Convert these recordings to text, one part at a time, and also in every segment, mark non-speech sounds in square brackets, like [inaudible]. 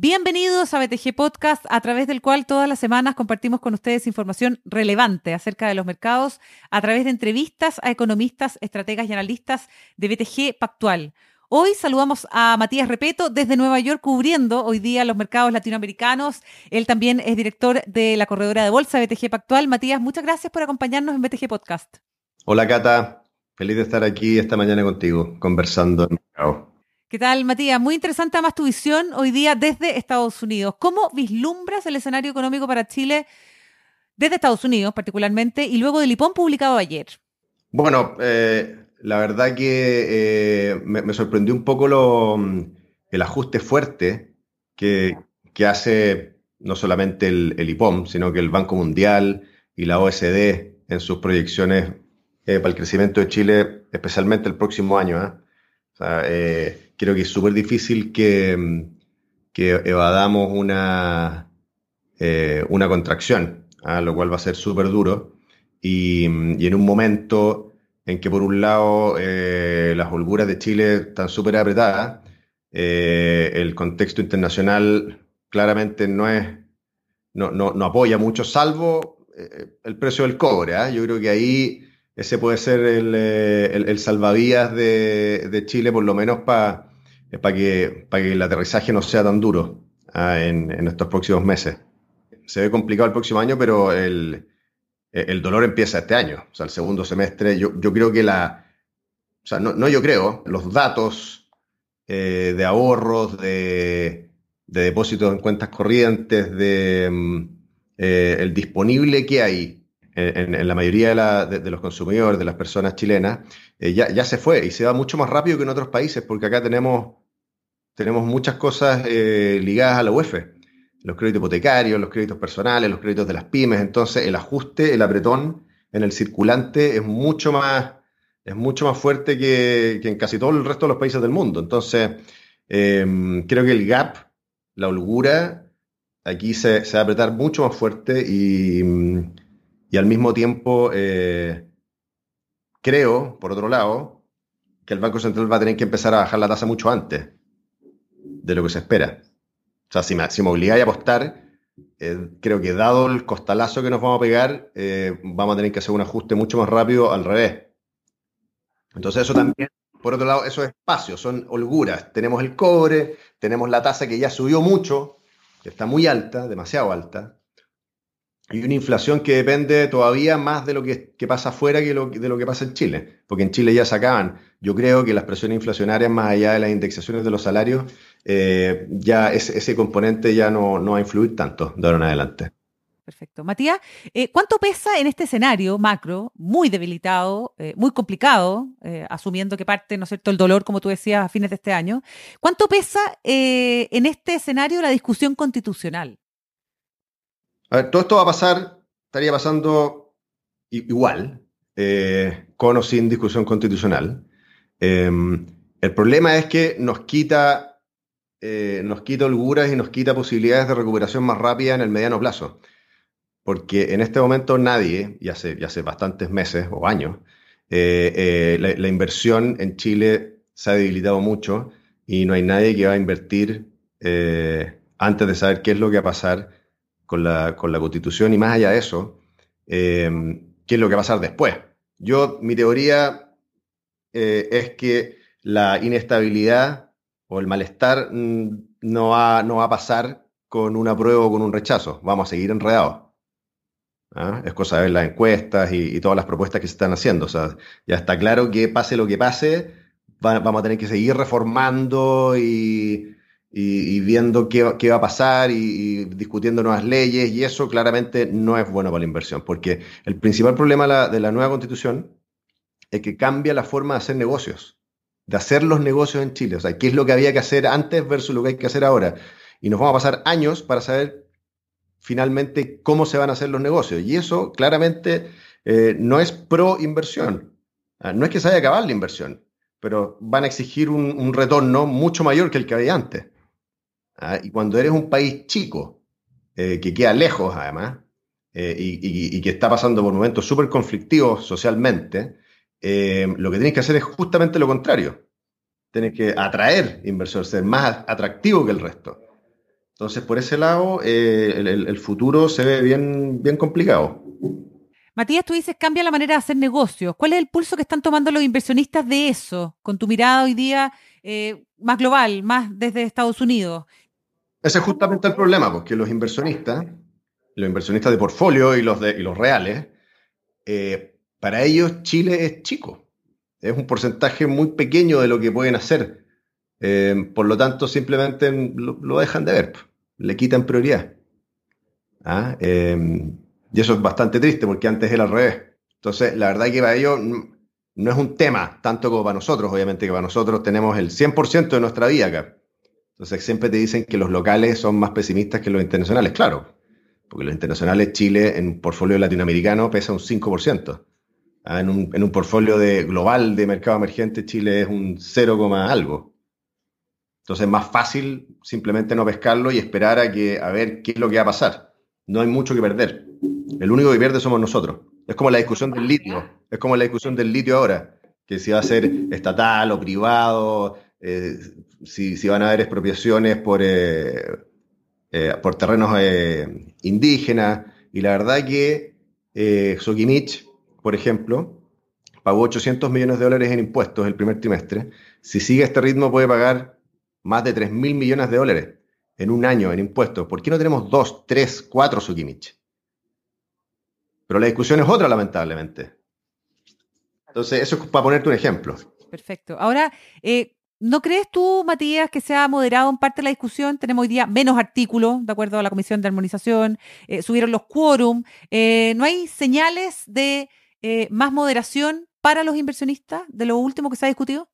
Bienvenidos a BTG Podcast, a través del cual todas las semanas compartimos con ustedes información relevante acerca de los mercados a través de entrevistas a economistas, estrategas y analistas de BTG Pactual. Hoy saludamos a Matías Repeto desde Nueva York cubriendo hoy día los mercados latinoamericanos. Él también es director de la corredora de bolsa BTG Pactual. Matías, muchas gracias por acompañarnos en BTG Podcast. Hola Cata, feliz de estar aquí esta mañana contigo conversando en. ¿Qué tal, Matías? Muy interesante además tu visión hoy día desde Estados Unidos. ¿Cómo vislumbras el escenario económico para Chile desde Estados Unidos particularmente y luego del IPON publicado ayer? Bueno, eh, la verdad que eh, me, sorprendió un poco lo, el ajuste fuerte que, hace no solamente el, el, IPOM, sino que el Banco Mundial y la OSD en sus proyecciones eh, para el crecimiento de Chile, especialmente el próximo año. O sea, creo que es súper difícil que, evadamos una, eh, una contracción, ¿ah? lo cual va a ser súper duro. Y, en un momento en que por un lado eh, las holguras de Chile están súper apretadas, eh, el contexto internacional claramente no es no, no, apoya mucho, salvo el precio del cobre. ¿ah? Yo creo que ahí ese puede ser el, salvavidas de, Chile, por lo menos para para que, para que el aterrizaje no sea tan duro ah, en, estos próximos meses. Se ve complicado el próximo año, pero el, el dolor empieza este año, o sea, el segundo semestre. Yo, yo creo que la, o sea, no, no yo creo, los datos eh, de ahorros, de, de, depósitos en cuentas corrientes, de mm, eh, el disponible que hay en, la mayoría de, los consumidores, de las personas chilenas, eh, ya, ya, se fue y se va mucho más rápido que en otros países, porque acá tenemos, tenemos muchas cosas eh, ligadas a la UEF, los créditos hipotecarios, los créditos personales, los créditos de las pymes, entonces el ajuste, el apretón en el circulante es mucho más, es mucho más fuerte que, en casi todo el resto de los países del mundo. Entonces, em, creo que el gap, la holgura, aquí se, se va a apretar mucho más fuerte y y al mismo tiempo, eh, creo, por otro lado, que el Banco Central va a tener que empezar a bajar la tasa mucho antes de lo que se espera. O sea, si me, si me obligáis a apostar, eh, creo que dado el costalazo que nos vamos a pegar, eh, vamos a tener que hacer un ajuste mucho más rápido al revés. Entonces eso también, por otro lado, esos espacios son holguras. Tenemos el cobre, tenemos la tasa que ya subió mucho, que está muy alta, demasiado alta y una inflación que depende todavía más de lo que, pasa afuera que de lo que pasa en Chile, porque en Chile ya sacaban. Yo creo que las presiones inflacionarias, más allá de las indexaciones de los salarios, eh, ya ese, componente ya no, va a influir tanto de ahora en adelante. Perfecto. Matías, eh, ¿cuánto pesa en este escenario macro, muy debilitado, eh, muy complicado, asumiendo que parte, ¿no es cierto?, el dolor, como tú decías, a fines de este año. ¿Cuánto pesa en este escenario la discusión constitucional? A ver, todo esto va a pasar, estaría pasando igual, eh, con o sin discusión constitucional. Em, el problema es que nos quita, eh, nos quita holguras y nos quita posibilidades de recuperación más rápida en el mediano plazo. Porque en este momento nadie, y hace, ya hace bastantes meses o años, eh, la, inversión en Chile se ha debilitado mucho y no hay nadie que va a invertir antes de saber qué es lo que va a pasar con la, con la constitución y más allá de eso, eh, qué es lo que va a pasar después. Yo, mi teoría eh, es que la inestabilidad o el malestar mm, no, va, no va a pasar con un apruebo o con un rechazo. Vamos a seguir enredados. ¿Ah? Es cosa de ver las encuestas y, todas las propuestas que se están haciendo. O sea, ya está claro que pase lo que pase, vamos a tener que seguir reformando y, y, viendo qué, va a pasar y, discutiendo nuevas leyes y eso claramente no es bueno para la inversión, porque el principal problema de la, nueva constitución es que cambia la forma de hacer negocios, de hacer los negocios en Chile, o sea, qué es lo que había que hacer antes versus lo que hay que hacer ahora. Y nos vamos a pasar años para saber finalmente cómo se van a hacer los negocios. Y eso claramente eh, no es pro inversión. Ah, no es que se haya acabado la inversión, pero van a exigir un retorno mucho mayor que el que había antes. ¿Ah? Y cuando eres un país chico, eh, que queda lejos además, eh, y, que está pasando por momentos súper conflictivos socialmente, eh, lo que tienes que hacer es justamente lo contrario. Tienes que atraer inversores, ser más atractivo que el resto. Entonces, por ese lado, el, futuro se ve bien, bien complicado. Matías, tú dices cambia la manera de hacer negocios. ¿Cuál es el pulso que están tomando los inversionistas de eso, con tu mirada hoy día más global, más desde Estados Unidos? Ese es justamente el problema, porque los inversionistas, los inversionistas de portfolio y los, de, y los reales, eh, para ellos Chile es chico. Es un porcentaje muy pequeño de lo que pueden hacer. por lo tanto, simplemente lo dejan de ver le quitan prioridad. ¿Ah? Em, y eso es bastante triste porque antes era al revés. Entonces, la verdad que para ellos no es un tema tanto como para nosotros, obviamente que para nosotros tenemos el 100% de nuestra vida acá. Entonces, siempre te dicen que los locales son más pesimistas que los internacionales, claro, porque los internacionales, Chile en un portfolio latinoamericano pesa un 5%. ¿Ah? En, un, en un portfolio de, global de mercado emergente, Chile es un 0, algo. Entonces es más fácil simplemente no pescarlo y esperar a, que, a ver qué es lo que va a pasar. No hay mucho que perder. El único que pierde somos nosotros. Es como la discusión del litio. Es como la discusión del litio ahora, que si va a ser estatal o privado, eh, si, van a haber expropiaciones por, eh, eh, por terrenos indígenas. Y la verdad que Sokimich, por ejemplo, pagó 800 millones de dólares en impuestos el primer trimestre. Si sigue este ritmo puede pagar más de 3 mil millones de dólares en un año en impuestos. ¿Por qué no tenemos dos, tres, cuatro Sukimich? Pero la discusión es otra, lamentablemente. Entonces, eso es para ponerte un ejemplo. Perfecto. Ahora, eh, ¿no crees tú, Matías, que se ha moderado en parte la discusión? Tenemos hoy día menos artículos, de acuerdo a la Comisión de Armonización, eh, subieron los quórum. Eh, ¿No hay señales de más moderación para los inversionistas de lo último que se ha discutido?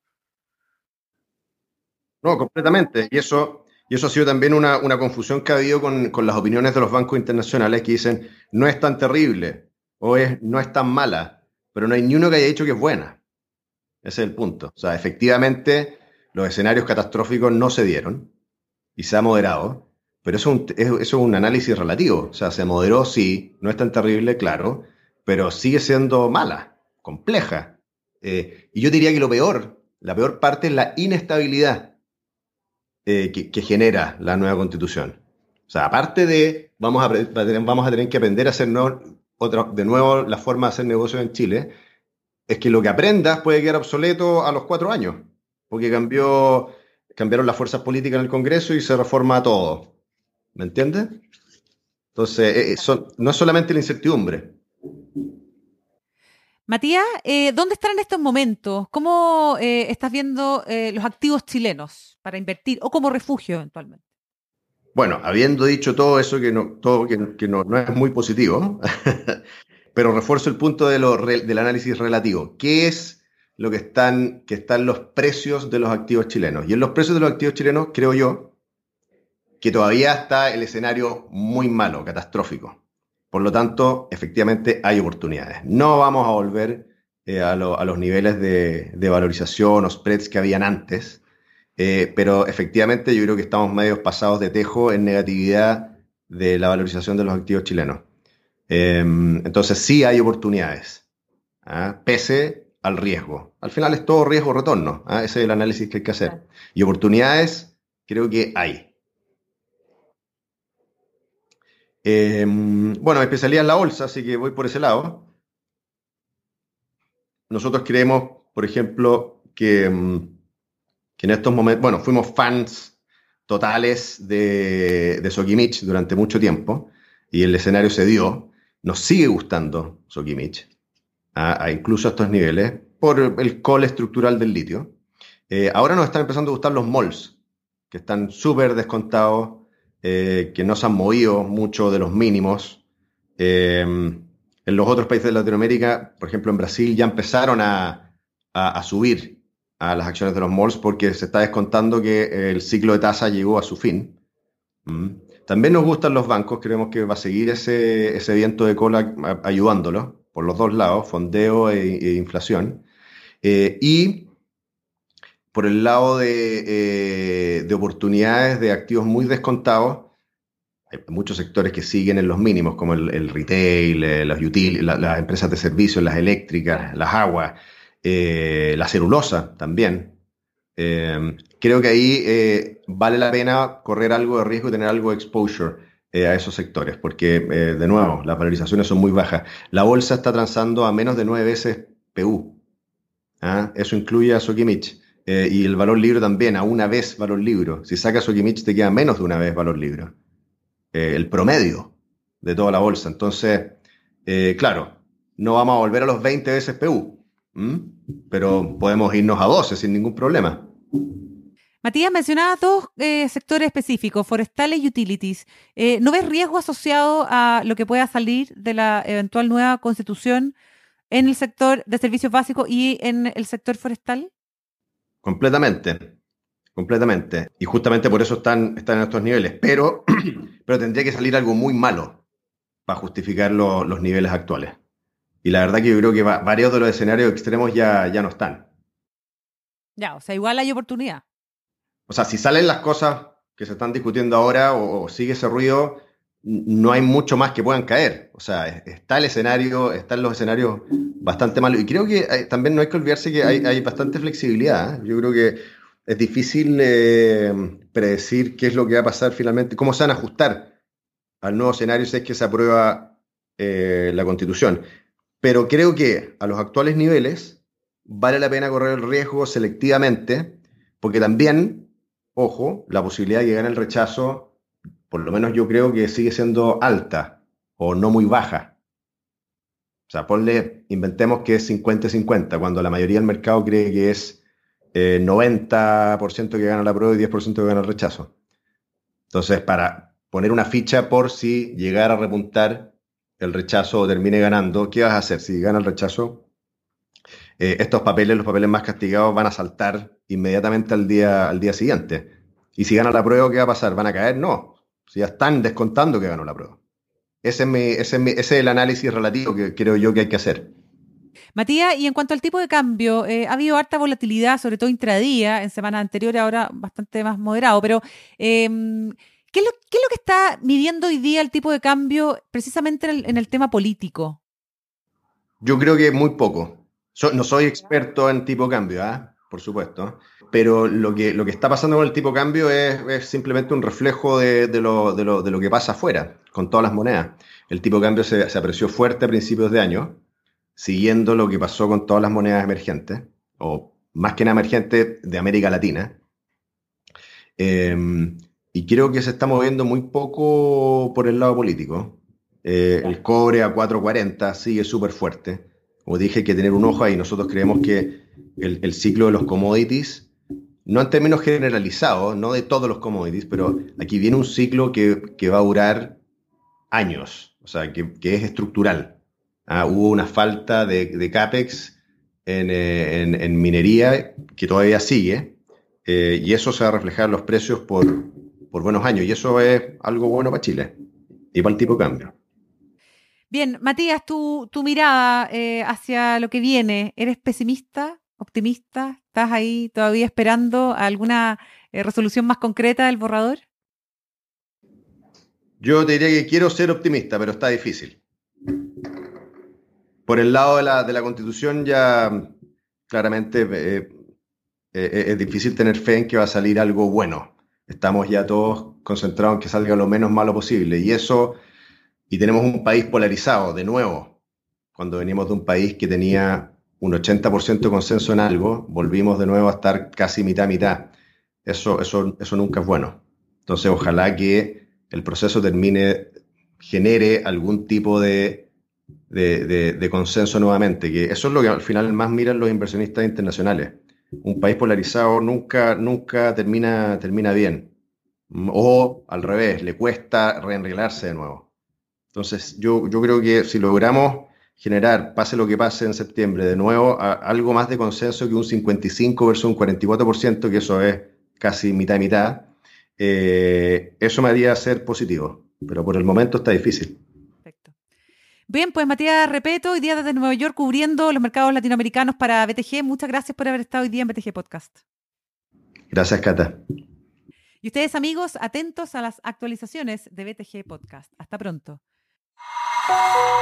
No, completamente. Y eso, y eso ha sido también una, confusión que ha habido con, las opiniones de los bancos internacionales que dicen no es tan terrible o es, no es tan mala, pero no hay ni uno que haya dicho que es buena. Ese es el punto. O sea, efectivamente, los escenarios catastróficos no se dieron y se ha moderado, pero eso es un, es un análisis relativo. O sea, se moderó, sí, no es tan terrible, claro, pero sigue siendo mala, compleja. Eh, y yo diría que lo peor, la peor parte es la inestabilidad eh, que, genera la nueva constitución. O sea, aparte de, vamos a, vamos a tener que aprender a hacer otra, de nuevo la forma de hacer negocios en Chile, es que lo que aprendas puede quedar obsoleto a los cuatro años, porque cambió, cambiaron las fuerzas políticas en el Congreso y se reforma todo. ¿Me entiendes? Entonces, eh, eh, no es solamente la incertidumbre, Matías, eh, ¿dónde están en estos momentos? ¿Cómo eh, estás viendo los activos chilenos para invertir o como refugio eventualmente? Bueno, habiendo dicho todo eso que no, todo que, no, es muy positivo, [laughs] pero refuerzo el punto de lo, del análisis relativo. ¿Qué es lo que están, que están los precios de los activos chilenos? Y en los precios de los activos chilenos, creo yo, que todavía está el escenario muy malo, catastrófico. Por lo tanto, efectivamente hay oportunidades. No vamos a volver eh, a, los niveles de, valorización o spreads que habían antes, eh, pero efectivamente yo creo que estamos medio pasados de tejo en negatividad de la valorización de los activos chilenos. Em, entonces sí hay oportunidades, ¿ah? pese al riesgo. Al final es todo riesgo-retorno, ¿ah? ese es el análisis que hay que hacer. Y oportunidades creo que hay. Em, bueno, mi especialidad es la bolsa, así que voy por ese lado. Nosotros creemos, por ejemplo, que, em, en estos momentos, bueno, fuimos fans totales de, de Sokimich durante mucho tiempo y el escenario se dio. Nos sigue gustando Sokimich, a, incluso a estos niveles, por el call estructural del litio. Eh, ahora nos están empezando a gustar los malls, que están súper descontados eh, que no se han movido mucho de los mínimos. Eh, en los otros países de Latinoamérica, por ejemplo en Brasil, ya empezaron a, subir a las acciones de los malls porque se está descontando que el ciclo de tasa llegó a su fin. Mm. También nos gustan los bancos, creemos que va a seguir ese, viento de cola ayudándolo por los dos lados, fondeo e, e inflación. Eh, y por el lado de, eh, oportunidades de activos muy descontados, hay muchos sectores que siguen en los mínimos, como el, retail, eh, las, las empresas de servicios, las eléctricas, las aguas. eh, la celulosa también. Creo que ahí vale la pena correr algo de riesgo y tener algo de exposure a esos sectores, porque de nuevo, las valorizaciones son muy bajas. La bolsa está transando a menos de nueve veces PU. ¿ah? Eso incluye a Sokimich. y el valor libre también, a una vez valor libre. Si sacas Sokimich te queda menos de una vez valor libre. el promedio de toda la bolsa. Entonces, claro, no vamos a volver a los 20 veces PU, pero podemos irnos a 12 sin ningún problema. Matías, mencionaba dos eh, sectores específicos, forestales y utilities. Eh, ¿No ves riesgo asociado a lo que pueda salir de la eventual nueva constitución en el sector de servicios básicos y en el sector forestal? Completamente, completamente. Y justamente por eso están, están en estos niveles. Pero, [clears throat] pero tendría que salir algo muy malo para justificar los niveles actuales. Y la verdad que yo creo que varios de los escenarios extremos ya, ya no están. Ya, o sea, igual hay oportunidad. O sea, si salen las cosas que se están discutiendo ahora o, sigue ese ruido, no hay mucho más que puedan caer. O sea, está el escenario, están los escenarios bastante malos. Y creo que también no hay que olvidarse que hay, bastante flexibilidad. ¿eh? Yo creo que es difícil eh, predecir qué es lo que va a pasar finalmente, cómo se van a ajustar al nuevo escenario si es que se aprueba eh, la constitución. Pero creo que a los actuales niveles vale la pena correr el riesgo selectivamente, porque también, ojo, la posibilidad de gane el rechazo, por lo menos yo creo que sigue siendo alta o no muy baja. O sea, ponle, inventemos que es 50-50, cuando la mayoría del mercado cree que es 90% eh, que gana la prueba y 10% que gana el rechazo. Entonces, para poner una ficha por si llegara a repuntar el rechazo termine ganando, ¿qué vas a hacer? Si gana el rechazo, eh, estos papeles, los papeles más castigados, van a saltar inmediatamente al día, al día siguiente. Y si gana la prueba, ¿qué va a pasar? ¿Van a caer? No. Si ya están descontando que ganó la prueba. Ese es, ese es, el análisis relativo que creo yo que hay que hacer. Matías, y en cuanto al tipo de cambio, eh, ha habido harta volatilidad, sobre todo intradía, en semanas anteriores, ahora bastante más moderado, pero em, ¿Qué es, lo, que está midiendo hoy día el tipo de cambio precisamente en el, tema político? Yo creo que muy poco. No soy experto en tipo de cambio, ¿ah? por supuesto, pero lo que, lo que está pasando con el tipo de cambio es, simplemente un reflejo de, lo, que pasa afuera, con todas las monedas. El tipo de cambio se, apreció fuerte a principios de año, siguiendo lo que pasó con todas las monedas emergentes, o más que nada emergentes de América Latina. Eh, y creo que se está moviendo muy poco por el lado político. Eh, el cobre a 4.40 sigue súper fuerte. Como dije, hay que tener un ojo ahí. Nosotros creemos que el, ciclo de los commodities, no en términos generalizados, no de todos los commodities, pero aquí viene un ciclo que, va a durar años, o sea, que, es estructural. Ah, hubo una falta de, CAPEX eh, en, minería que todavía sigue, eh, y eso se va a reflejar en los precios por, por buenos años y eso es algo bueno para Chile y para el tipo de cambio. Bien, Matías, tu, tu mirada eh, hacia lo que viene, ¿eres pesimista, optimista? ¿Estás ahí todavía esperando alguna eh, resolución más concreta del borrador? Yo te diría que quiero ser optimista, pero está difícil. Por el lado de la, de la constitución ya claramente eh, es difícil tener fe en que va a salir algo bueno estamos ya todos concentrados en que salga lo menos malo posible. Y eso, y tenemos un país polarizado, de nuevo, cuando venimos de un país que tenía un 80% de consenso en algo, volvimos de nuevo a estar casi mitad mitad. Eso, eso, eso nunca es bueno. Entonces, ojalá que el proceso termine, genere algún tipo de, de, de consenso nuevamente, que eso es lo que al final más miran los inversionistas internacionales un país polarizado nunca, nunca termina, termina bien. O al revés, le cuesta reenreglarse de nuevo. Entonces, yo, yo creo que si logramos generar, pase lo que pase en septiembre, de nuevo, algo más de consenso que un 55 versus un 44%, que eso es casi mitad y mitad, eh, eso me haría ser positivo. Pero por el momento está difícil. Bien, pues Matías Repeto, hoy día desde Nueva York cubriendo los mercados latinoamericanos para BTG. Muchas gracias por haber estado hoy día en BTG Podcast. Gracias, Cata. Y ustedes, amigos, atentos a las actualizaciones de BTG Podcast. Hasta pronto. Musik